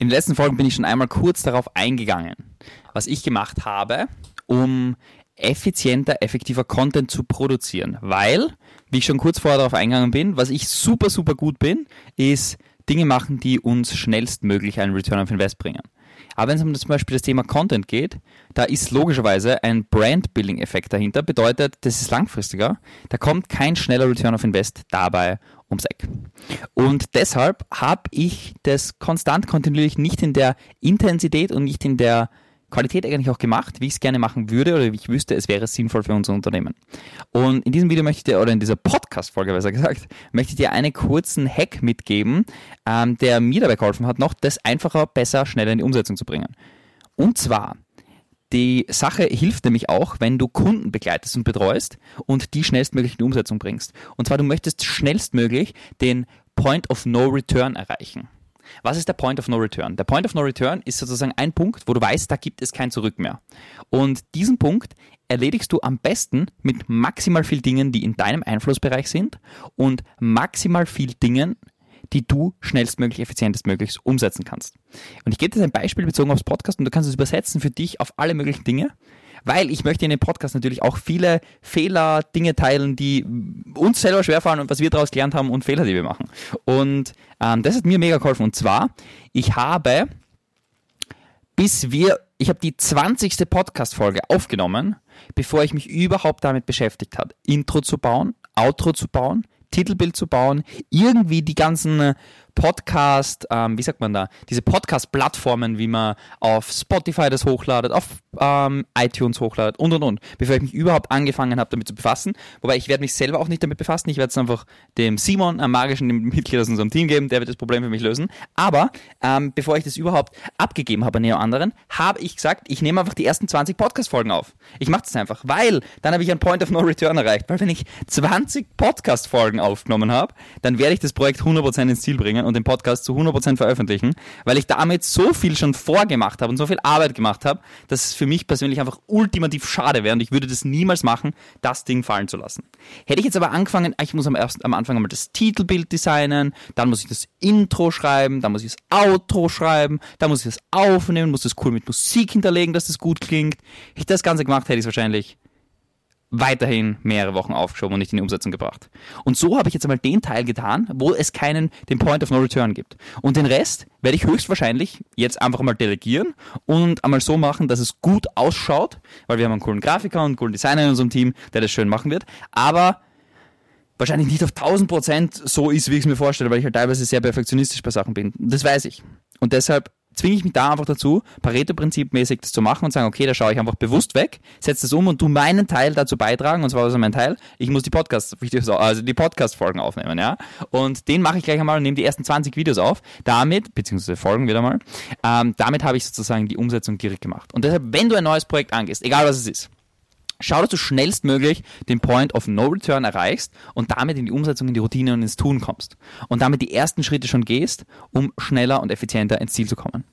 In den letzten Folgen bin ich schon einmal kurz darauf eingegangen, was ich gemacht habe, um effizienter, effektiver Content zu produzieren. Weil, wie ich schon kurz vorher darauf eingegangen bin, was ich super, super gut bin, ist Dinge machen, die uns schnellstmöglich einen Return of Invest bringen. Aber wenn es um zum Beispiel das Thema Content geht, da ist logischerweise ein Brand-Building-Effekt dahinter. Bedeutet, das ist langfristiger. Da kommt kein schneller Return of Invest dabei ums Eck. Und deshalb habe ich das konstant kontinuierlich nicht in der Intensität und nicht in der Qualität eigentlich auch gemacht, wie ich es gerne machen würde oder wie ich wüsste, es wäre sinnvoll für unser Unternehmen. Und in diesem Video möchte ich dir, oder in dieser Podcast-Folge besser gesagt, möchte ich dir einen kurzen Hack mitgeben, ähm, der mir dabei geholfen hat, noch das einfacher, besser, schneller in die Umsetzung zu bringen. Und zwar, die Sache hilft nämlich auch, wenn du Kunden begleitest und betreust und die schnellstmöglich in die Umsetzung bringst. Und zwar, du möchtest schnellstmöglich den Point of No Return erreichen. Was ist der Point of No Return? Der Point of No Return ist sozusagen ein Punkt, wo du weißt, da gibt es kein Zurück mehr. Und diesen Punkt erledigst du am besten mit maximal viel Dingen, die in deinem Einflussbereich sind und maximal viel Dingen, die du schnellstmöglich, effizientestmöglich umsetzen kannst. Und ich gebe dir ein Beispiel bezogen aufs Podcast und du kannst es übersetzen für dich auf alle möglichen Dinge weil ich möchte in dem Podcast natürlich auch viele Fehler, Dinge teilen, die uns selber schwerfallen und was wir daraus gelernt haben und Fehler, die wir machen. Und ähm, das hat mir mega geholfen. Und zwar, ich habe, bis wir, ich habe die 20. Podcast-Folge aufgenommen, bevor ich mich überhaupt damit beschäftigt habe, Intro zu bauen, Outro zu bauen, Titelbild zu bauen, irgendwie die ganzen Podcast, ähm, wie sagt man da, diese Podcast-Plattformen, wie man auf Spotify das hochladet, auf ähm, iTunes hochladet und und und, bevor ich mich überhaupt angefangen habe, damit zu befassen. Wobei ich werde mich selber auch nicht damit befassen. Ich werde es einfach dem Simon, einem magischen Mitglied aus unserem Team geben, der wird das Problem für mich lösen. Aber ähm, bevor ich das überhaupt abgegeben habe an Neo anderen, habe ich gesagt, ich nehme einfach die ersten 20 Podcast-Folgen auf. Ich mache das einfach, weil dann habe ich ein Point of No Return erreicht. Weil wenn ich 20 Podcast-Folgen aufgenommen habe, dann werde ich das Projekt 100% ins Ziel bringen und den Podcast zu 100% veröffentlichen, weil ich damit so viel schon vorgemacht habe und so viel Arbeit gemacht habe, dass es für mich persönlich einfach ultimativ schade wäre und ich würde das niemals machen, das Ding fallen zu lassen. Hätte ich jetzt aber angefangen, ich muss am, ersten, am Anfang einmal das Titelbild designen, dann muss ich das Intro schreiben, dann muss ich das Outro schreiben, dann muss ich das aufnehmen, muss das cool mit Musik hinterlegen, dass das gut klingt. Hätte ich das Ganze gemacht, hätte ich es wahrscheinlich weiterhin mehrere Wochen aufgeschoben und nicht in die Umsetzung gebracht. Und so habe ich jetzt einmal den Teil getan, wo es keinen, den Point of No Return gibt. Und den Rest werde ich höchstwahrscheinlich jetzt einfach mal delegieren und einmal so machen, dass es gut ausschaut, weil wir haben einen coolen Grafiker und einen coolen Designer in unserem Team, der das schön machen wird, aber wahrscheinlich nicht auf 1000 Prozent so ist, wie ich es mir vorstelle, weil ich halt teilweise sehr perfektionistisch bei Sachen bin. Das weiß ich. Und deshalb zwinge ich mich da einfach dazu, Pareto-Prinzip-mäßig das zu machen und sagen, okay, da schaue ich einfach bewusst weg, setze das um und tu meinen Teil dazu beitragen, und zwar was ist mein Teil? Ich muss die Podcast-Videos, also die Podcast-Folgen aufnehmen, ja. Und den mache ich gleich einmal und nehme die ersten 20 Videos auf. Damit, beziehungsweise Folgen wieder mal, ähm, damit habe ich sozusagen die Umsetzung direkt gemacht. Und deshalb, wenn du ein neues Projekt angehst, egal was es ist, Schau, dass du schnellstmöglich den Point of No Return erreichst und damit in die Umsetzung, in die Routine und ins Tun kommst. Und damit die ersten Schritte schon gehst, um schneller und effizienter ins Ziel zu kommen.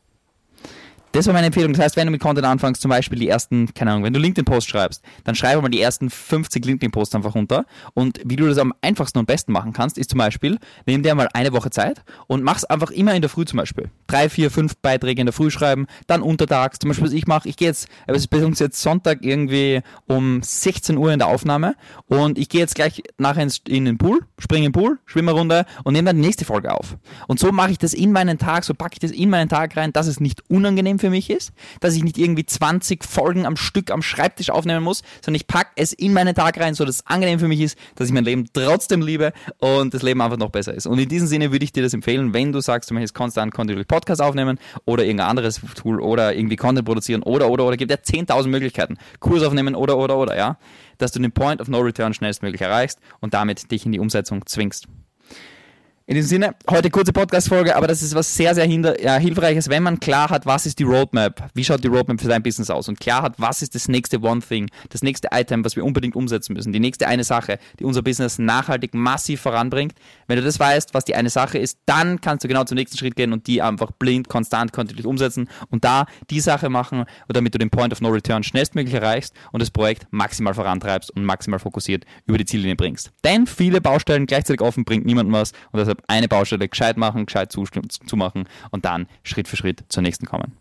Das war meine Empfehlung. Das heißt, wenn du mit Content anfängst, zum Beispiel die ersten, keine Ahnung, wenn du LinkedIn-Posts schreibst, dann schreibe mal die ersten 50 LinkedIn-Posts einfach runter. Und wie du das am einfachsten und besten machen kannst, ist zum Beispiel, nimm dir mal eine Woche Zeit und mach's einfach immer in der Früh zum Beispiel. Drei, vier, fünf Beiträge in der Früh schreiben, dann untertags. Zum Beispiel, was ich mache, ich gehe jetzt, es ist bei uns jetzt Sonntag irgendwie um 16 Uhr in der Aufnahme und ich gehe jetzt gleich nachher in den Pool, springe in den Pool, schwimme Runde und nehme dann die nächste Folge auf. Und so mache ich das in meinen Tag, so packe ich das in meinen Tag rein, dass es nicht unangenehm für für mich ist, dass ich nicht irgendwie 20 Folgen am Stück am Schreibtisch aufnehmen muss, sondern ich packe es in meinen Tag rein, so dass es angenehm für mich ist, dass ich mein Leben trotzdem liebe und das Leben einfach noch besser ist. Und in diesem Sinne würde ich dir das empfehlen, wenn du sagst, du möchtest konstant kontinuierlich Podcast aufnehmen oder irgendein anderes Tool oder irgendwie Content produzieren oder, oder, oder, gibt ja 10.000 Möglichkeiten. Kurs aufnehmen oder, oder, oder, ja, dass du den Point of No Return schnellstmöglich erreichst und damit dich in die Umsetzung zwingst. In diesem Sinne, heute kurze Podcast-Folge, aber das ist was sehr, sehr hinter, ja, hilfreiches, wenn man klar hat, was ist die Roadmap, wie schaut die Roadmap für dein Business aus und klar hat, was ist das nächste One Thing, das nächste Item, was wir unbedingt umsetzen müssen, die nächste eine Sache, die unser Business nachhaltig massiv voranbringt. Wenn du das weißt, was die eine Sache ist, dann kannst du genau zum nächsten Schritt gehen und die einfach blind, konstant, kontinuierlich umsetzen und da die Sache machen, damit du den Point of No Return schnellstmöglich erreichst und das Projekt maximal vorantreibst und maximal fokussiert über die Ziellinie bringst. Denn viele Baustellen gleichzeitig offen bringt niemandem was und deshalb Eine Baustelle gescheit machen, gescheit zumachen und dann Schritt für Schritt zur nächsten kommen.